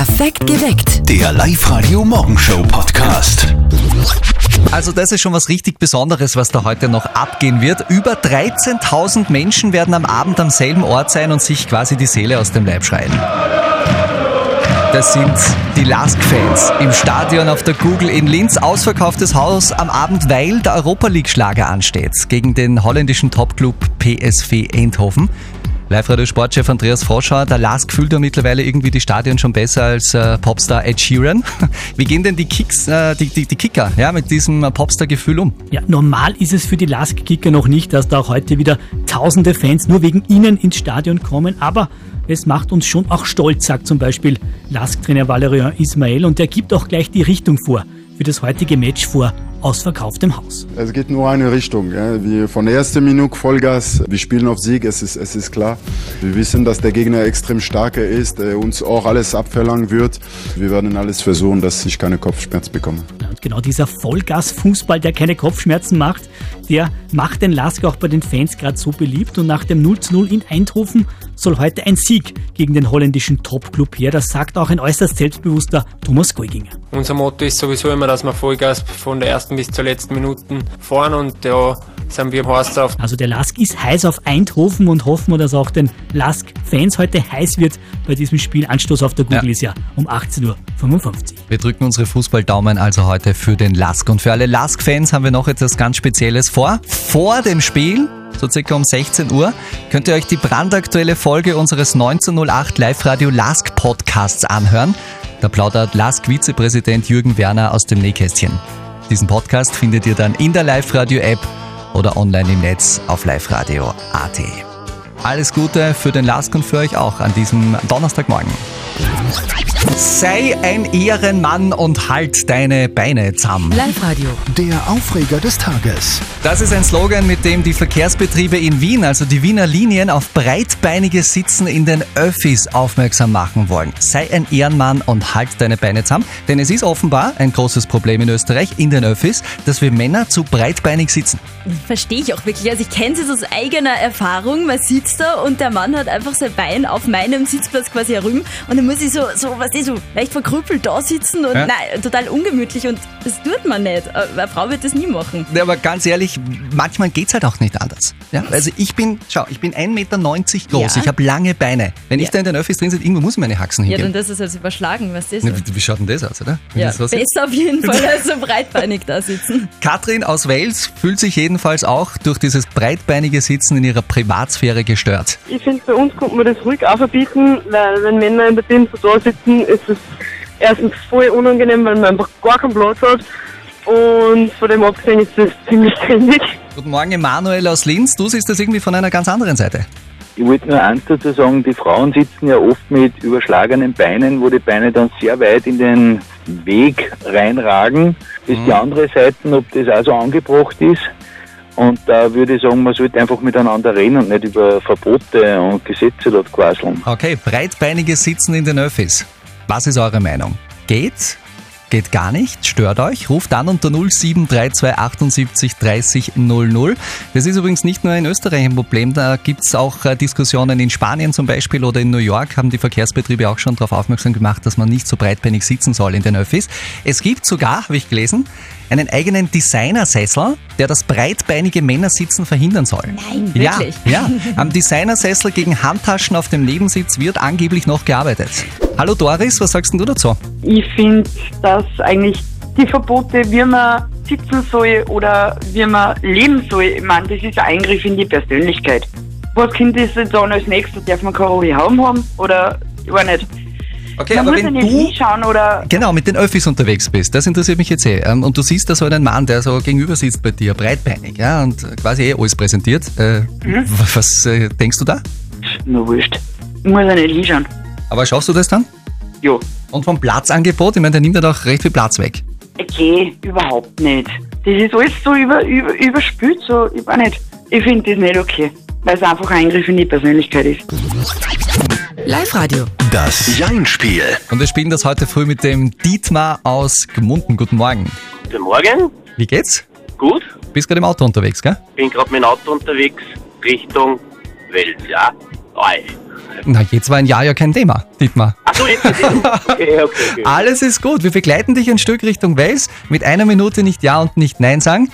Perfekt geweckt. Der Live-Radio Morgenshow Podcast. Also das ist schon was richtig Besonderes, was da heute noch abgehen wird. Über 13.000 Menschen werden am Abend am selben Ort sein und sich quasi die Seele aus dem Leib schreien. Das sind die Lask-Fans im Stadion auf der Google in Linz. Ausverkauftes Haus am Abend, weil der Europa League-Schlager ansteht gegen den holländischen Topclub PSV Eindhoven. Live-Radio Sportchef Andreas Froschauer, der Lask fühlt ja mittlerweile irgendwie die Stadion schon besser als äh, Popstar Ed Sheeran. Wie gehen denn die Kicks, äh, die, die, die Kicker ja, mit diesem äh, Popstar-Gefühl um? Ja, normal ist es für die Lask-Kicker noch nicht, dass da auch heute wieder tausende Fans nur wegen ihnen ins Stadion kommen, aber es macht uns schon auch stolz, sagt zum Beispiel Lask-Trainer Valerian Ismail und der gibt auch gleich die Richtung vor für das heutige Match vor ausverkauftem Haus. Es geht nur eine Richtung. Ja. Wir von der ersten Minute Vollgas. Wir spielen auf Sieg, es ist, es ist klar. Wir wissen, dass der Gegner extrem starker ist, der uns auch alles abverlangen wird. Wir werden alles versuchen, dass ich keine Kopfschmerzen bekomme. Und genau dieser Vollgas-Fußball, der keine Kopfschmerzen macht, der macht den Lask auch bei den Fans gerade so beliebt. Und nach dem 0 zu 0 in Eindhoven soll heute ein Sieg gegen den holländischen Top-Club her. Das sagt auch ein äußerst selbstbewusster Thomas Geuginger. Unser Motto ist sowieso immer, dass wir Vollgas von der ersten bis zur letzten Minute fahren und da sind wir heiß drauf. Also der Lask ist heiß auf Eindhoven und hoffen wir, dass auch den Lask-Fans heute heiß wird bei diesem Spiel. Anstoß auf der Google Ja. ist ja um 18.55 Uhr. Wir drücken unsere Fußballdaumen also heute für den Lask. Und für alle Lask-Fans haben wir noch etwas ganz Spezielles vor. Vor dem Spiel, so circa um 16 Uhr, könnt ihr euch die brandaktuelle Folge unseres 1908 Live-Radio Lask Podcasts anhören. Da plaudert Lask-Vizepräsident Jürgen Werner aus dem Nähkästchen. Diesen Podcast findet ihr dann in der Live-Radio-App oder online im Netz auf liveradio.at. Alles Gute für den Lask und für euch auch an diesem Donnerstagmorgen. Sei ein Ehrenmann und halt deine Beine zusammen. Live-Radio. Der Aufreger des Tages. Das ist ein Slogan, mit dem die Verkehrsbetriebe in Wien, also die Wiener Linien, auf breitbeiniges Sitzen in den Öffis aufmerksam machen wollen. Sei ein Ehrenmann und halt deine Beine zusammen. Denn es ist offenbar ein großes Problem in Österreich, in den Öffis, dass wir Männer zu breitbeinig sitzen. Verstehe ich auch wirklich. Also ich kenne es aus eigener Erfahrung. Man sitzt da und der Mann hat einfach sein Bein auf meinem Sitzplatz quasi herüber und dann muss ich so, so was ist so leicht verkrüppelt da sitzen und Ja. nein, total ungemütlich und das tut man nicht. Eine Frau wird das nie machen. Ja, aber ganz ehrlich, manchmal geht's halt auch nicht anders. Ja? Also ich bin, schau, ich bin 1,90 Meter groß, Ja. ich habe lange Beine. Wenn ich da in den Öffis drin sitze, irgendwo muss ich meine Haxen Ja, dann das ist also überschlagen, was das ist. wie, schaut denn das aus, oder? Wenn Ja, das besser auf jeden Fall als so breitbeinig da sitzen. Katrin aus Wales fühlt sich jedenfalls auch durch dieses breitbeinige Sitzen in ihrer Privatsphäre gestört. Ich finde, bei uns kommt man das ruhig auch verbieten, weil wenn Männer in der Team so da sitzen, ist es erstens voll unangenehm, weil man einfach gar keinen Platz hat. Und von dem abgesehen ist das ziemlich trendig. Guten Morgen, Emanuel aus Linz. Du siehst das irgendwie von einer ganz anderen Seite. Ich wollte nur eins dazu sagen, die Frauen sitzen ja oft mit überschlagenen Beinen, wo die Beine dann sehr weit in den Weg reinragen. Ist die andere Seite, ob das auch so angebracht ist. Und da würde ich sagen, man sollte einfach miteinander reden und nicht über Verbote und Gesetze dort quasseln. Okay, breitbeiniges Sitzen in den Öffis. Was ist eure Meinung? Geht? Geht gar nicht? Stört euch? Ruft an unter 0732 78 30 00. Das ist übrigens nicht nur in Österreich ein Problem, da gibt's auch äh, Diskussionen in Spanien zum Beispiel oder in New York haben die Verkehrsbetriebe auch schon darauf aufmerksam gemacht, dass man nicht so breitbeinig sitzen soll in den Öffis. Es gibt sogar, habe ich gelesen, einen eigenen Designersessel, der das breitbeinige Männersitzen verhindern soll. Nein, Ja, wirklich? ja. Am Designersessel gegen Handtaschen auf dem Nebensitz wird angeblich noch gearbeitet. Hallo Doris, was sagst denn du dazu? Ich finde, dass eigentlich die Verbote, wie man sitzen soll oder wie man leben soll, ich meine, das ist ein Eingriff in die Persönlichkeit. Was Kind ist jetzt dann als nächstes? Darf man keine hohe Haum haben? Oder, ich weiß nicht. Okay, man aber muss ja wenn nicht du hinschauen oder genau mit den Öffis unterwegs bist, das interessiert mich jetzt eh. Ähm, Und du siehst da so einen Mann, der so gegenüber sitzt bei dir, breitbeinig, ja, und quasi eh alles präsentiert. Äh, Mhm. Was äh, denkst du da? nur wurscht. Ich muss ja nicht hinschauen. Aber schaffst du das dann? Ja. Und vom Platzangebot, ich meine, der nimmt ja doch recht viel Platz weg. Okay, überhaupt nicht. Das ist alles so über, über, überspült, so, ich weiß nicht. Ich finde das nicht okay, weil es einfach ein Eingriff in die Persönlichkeit ist. Live-Radio. Das Jein-Spiel. Und wir spielen das heute früh mit dem Dietmar aus Gmunden. Guten Morgen. Guten Morgen, Wie geht's? gut. Bist gerade im Auto unterwegs, gell? Bin gerade mit dem Auto unterwegs Richtung Wels, ja. Oi. Na, jetzt war ein Jahr ja kein Thema, Dietmar. Jetzt ist es. Okay, okay, okay. Alles ist gut. Wir begleiten dich ein Stück Richtung Wales. Mit einer Minute nicht Ja und nicht Nein sagen.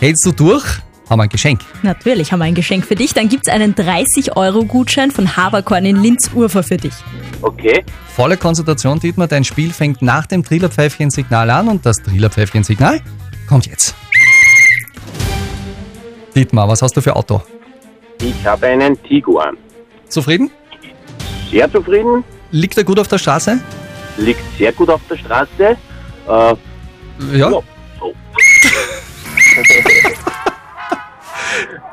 Hältst du durch? Haben wir ein Geschenk. Natürlich haben wir ein Geschenk für dich. Dann gibt's einen 30-Euro-Gutschein von Haberkorn in Linz-Urfer für dich. Okay. Volle Konzentration, Dietmar. Dein Spiel fängt nach dem Trillerpfeifchen-Signal an und das Trillerpfeifchen-Signal kommt jetzt. Dietmar, was hast du für Auto? Ich habe einen Tiguan. Zufrieden? Sehr zufrieden, Liegt er gut auf der Straße? liegt sehr gut auf der Straße. Äh, Ja. Ja. so.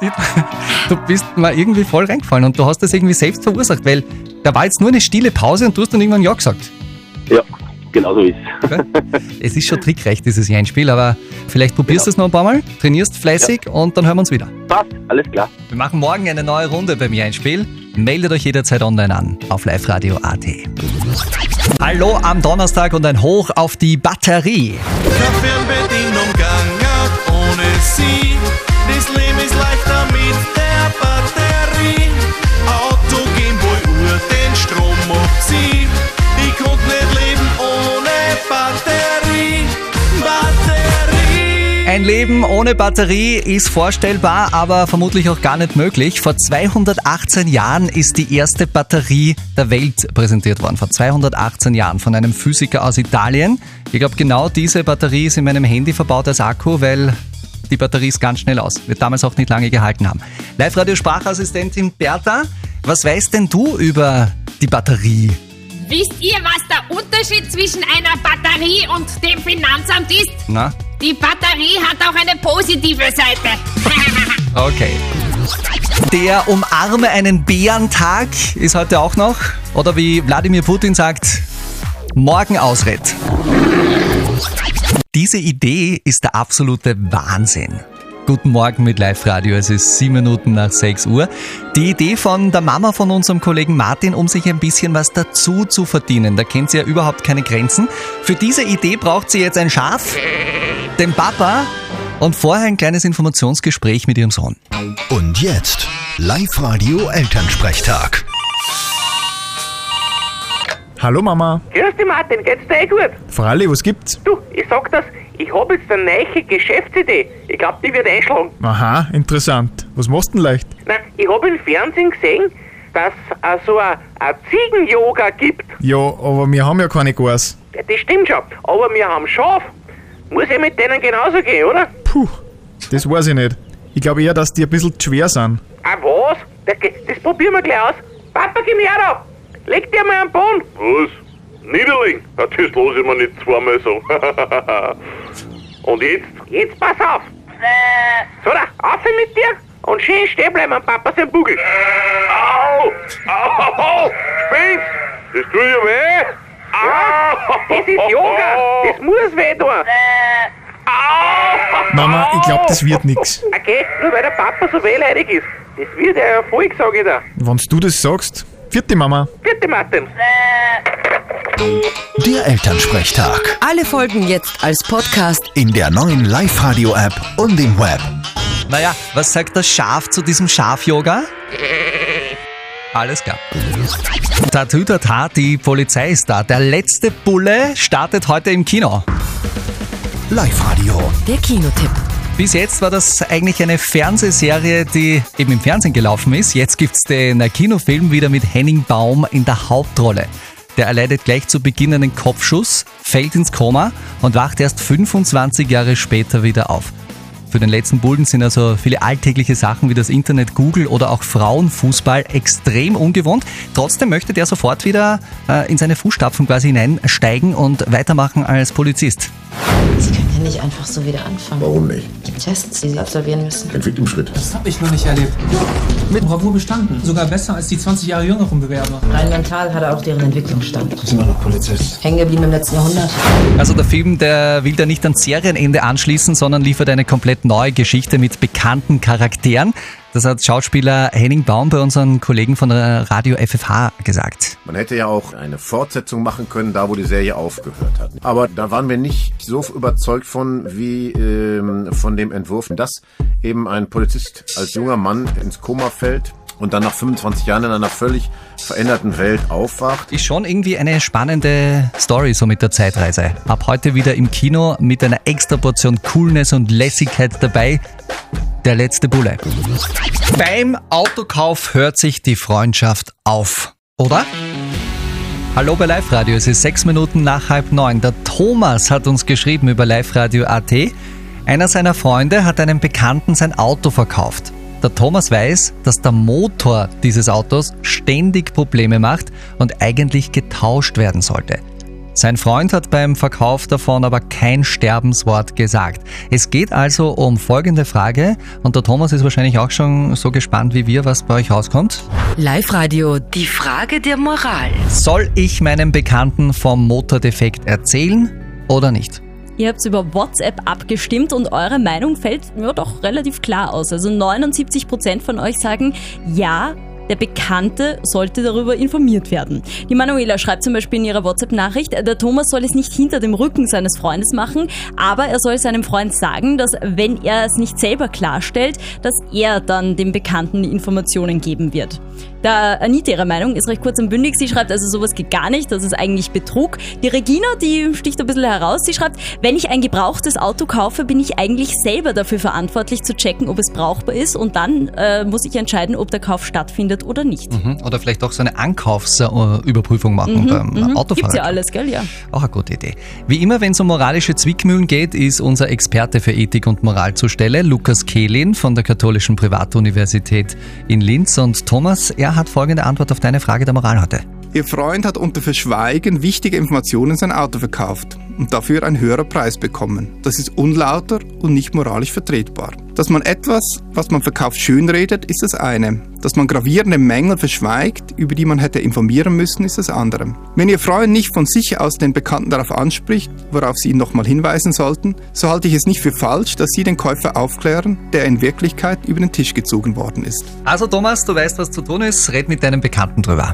Du bist mal irgendwie voll reingefallen und du hast das irgendwie selbst verursacht, weil da war jetzt nur eine stille Pause und du hast dann irgendwann Ja gesagt. ja, genau so ist Gell? es ist schon trickreich, dieses Jeinspiel, aber vielleicht probierst du es noch ein paar Mal, trainierst fleißig und dann hören wir uns wieder. Passt, alles klar. Wir machen morgen eine neue Runde beim Jeinspiel. Meldet euch jederzeit online an auf liveradio.at. Hallo am Donnerstag und ein Hoch auf die Batterie. Fernbedienung gegangen ohne sie. Ein Leben ohne Batterie ist vorstellbar, aber vermutlich auch gar nicht möglich. Vor 218 Jahren ist die erste Batterie der Welt präsentiert worden. Vor 218 Jahren von einem Physiker aus Italien. Ich glaube, genau diese Batterie ist in meinem Handy verbaut als Akku, weil die Batterie ist ganz schnell aus. Wird damals auch nicht lange gehalten haben. Live-Radio-Sprachassistentin Bertha, was weißt denn du über die Batterie? Wisst ihr, was der Unterschied zwischen einer Batterie und dem Finanzamt ist? Na? Die Batterie hat auch eine positive Seite. Okay. Der Umarme einen Bärentag ist heute auch noch. Oder wie Wladimir Putin sagt, morgen ausritt. Diese Idee ist der absolute Wahnsinn. Guten Morgen mit Live-Radio, es ist sieben Minuten nach 6 Uhr. Die Idee von der Mama von unserem Kollegen Martin, um sich ein bisschen was dazu zu verdienen. Da kennt sie ja überhaupt keine Grenzen. Für diese Idee braucht sie jetzt ein Schaf, den Papa und vorher ein kleines Informationsgespräch mit ihrem Sohn. Und jetzt Live-Radio Elternsprechtag. Hallo Mama. Grüß dich Martin, geht's dir eh gut? Fralli, was gibt's? Du, ich sag das, ich hab jetzt eine neue Geschäftsidee. Ich glaub, die wird einschlagen. Aha, interessant. Was machst du denn leicht? Nein, ich hab im Fernsehen gesehen, dass es so ein, ein Ziegen-Yoga gibt. Ja, aber wir haben ja keine Gars. Ja, das stimmt schon, aber wir haben Schaf. Muss ja mit denen genauso gehen, oder? Puh, das weiß ich nicht. Ich glaube eher, dass die ein bisschen zu schwer sind. Ah, was? Das, das probieren wir gleich aus. Papa, gib mir her da. Leg dir mal am Boden. Was? Niederlegen? Ja, das lasse ich mir nicht zweimal so. Und jetzt? Jetzt pass auf. So, da, auf mit dir und schön stehen bleiben am Papa sein Bugel. Au! Au! Spitz! Das tut ja weh! Ja, das ist Yoga. Das muss weh tun. Mama, ich glaube, das wird nix. Okay, nur weil der Papa so wehleidig ist. Das wird ja Erfolg, sag ich dir. Wenn du das sagst. Vierte Mama. Bitte, Martin. Der Elternsprechtag. Alle Folgen jetzt als Podcast. In der neuen Live-Radio-App und im Web. Naja, was sagt das Schaf zu diesem Schaf-Yoga? Alles klar. Tatütata, die Polizei ist da. Der letzte Bulle startet heute im Kino. Live-Radio. Der Kinotipp. Bis jetzt war das eigentlich eine Fernsehserie, die eben im Fernsehen gelaufen ist. Jetzt gibt's den Kinofilm wieder mit Henning Baum in der Hauptrolle. Der erleidet gleich zu Beginn einen Kopfschuss, fällt ins Koma und wacht erst 25 Jahre später wieder auf. Für den letzten Bullen sind also viele alltägliche Sachen wie das Internet, Google oder auch Frauenfußball extrem ungewohnt. Trotzdem möchte der sofort wieder äh, in seine Fußstapfen quasi hineinsteigen und weitermachen als Polizist. Ja nicht einfach so wieder anfangen. Warum nicht? Es gibt Tests, die Sie absolvieren müssen. Entwicklungsschritt. Das habe ich noch nicht erlebt. Mit Bravour bestanden. Sogar besser als die 20 Jahre jüngeren Bewerber. Rein mental hat er auch deren Entwicklungsstand. Sie sind immer noch Polizist. Hängen geblieben im letzten Jahrhundert. Also der Film, der will da nicht ans Serienende anschließen, sondern liefert eine komplett neue Geschichte mit bekannten Charakteren. Das hat Schauspieler Henning Baum bei unseren Kollegen von der Radio FFH gesagt. Man hätte ja auch eine Fortsetzung machen können, da wo die Serie aufgehört hat. Aber da waren wir nicht so überzeugt von wie ähm, von dem Entwurf, dass eben ein Polizist als junger Mann ins Koma fällt und dann nach 25 Jahren in einer völlig veränderten Welt aufwacht. Ist schon irgendwie eine spannende Story so mit der Zeitreise. Ab heute wieder im Kino mit einer extra Portion Coolness und Lässigkeit dabei. Der letzte Bulle. Beim Autokauf hört sich die Freundschaft auf, oder? Hallo bei Live Radio, es ist sechs Minuten nach halb neun. Der Thomas hat uns geschrieben über Live Radio AT. Einer seiner Freunde hat einem Bekannten sein Auto verkauft. Der Thomas weiß, dass der Motor dieses Autos ständig Probleme macht und eigentlich getauscht werden sollte. Sein Freund hat beim Verkauf davon aber kein Sterbenswort gesagt. Es geht also um folgende Frage und der Thomas ist wahrscheinlich auch schon so gespannt wie wir, was bei euch rauskommt. Live-Radio, die Frage der Moral. Soll ich meinem Bekannten vom Motordefekt erzählen oder nicht? Ihr habt über WhatsApp abgestimmt und eure Meinung fällt ja doch relativ klar aus. Also 79% von euch sagen ja, der Bekannte sollte darüber informiert werden. Die Manuela schreibt zum Beispiel in ihrer WhatsApp-Nachricht, der Thomas soll es nicht hinter dem Rücken seines Freundes machen, aber er soll seinem Freund sagen, dass wenn er es nicht selber klarstellt, dass er dann dem Bekannten die Informationen geben wird. Da Anita ihrer Meinung ist recht kurz und bündig. Sie schreibt also, sowas geht gar nicht, das ist eigentlich Betrug. Die Regina, die sticht ein bisschen heraus. Sie schreibt, wenn ich ein gebrauchtes Auto kaufe, bin ich eigentlich selber dafür verantwortlich zu checken, ob es brauchbar ist und dann äh, muss ich entscheiden, ob der Kauf stattfindet oder nicht. Mhm. Oder vielleicht auch so eine Ankaufsüberprüfung machen Mhm, beim mhm. Autofahrer. Gibt's ja alles, gell? Ja. Auch eine gute Idee. Wie immer, wenn es um moralische Zwickmühlen geht, ist unser Experte für Ethik und Moral zur Stelle, Lukas Kehlin von der Katholischen Privatuniversität in Linz. Und Thomas, er hat folgende Antwort auf deine Frage der Moral heute. Ihr Freund hat unter Verschweigen wichtige Informationen in sein Auto verkauft und dafür einen höheren Preis bekommen. Das ist unlauter und nicht moralisch vertretbar. Dass man etwas, was man verkauft, schönredet, ist das eine. Dass man gravierende Mängel verschweigt, über die man hätte informieren müssen, ist das andere. Wenn Ihr Freund nicht von sich aus den Bekannten darauf anspricht, worauf Sie ihn nochmal hinweisen sollten, so halte ich es nicht für falsch, dass Sie den Käufer aufklären, der in Wirklichkeit über den Tisch gezogen worden ist. Also Thomas, du weißt, was zu tun ist. Red mit deinem Bekannten drüber.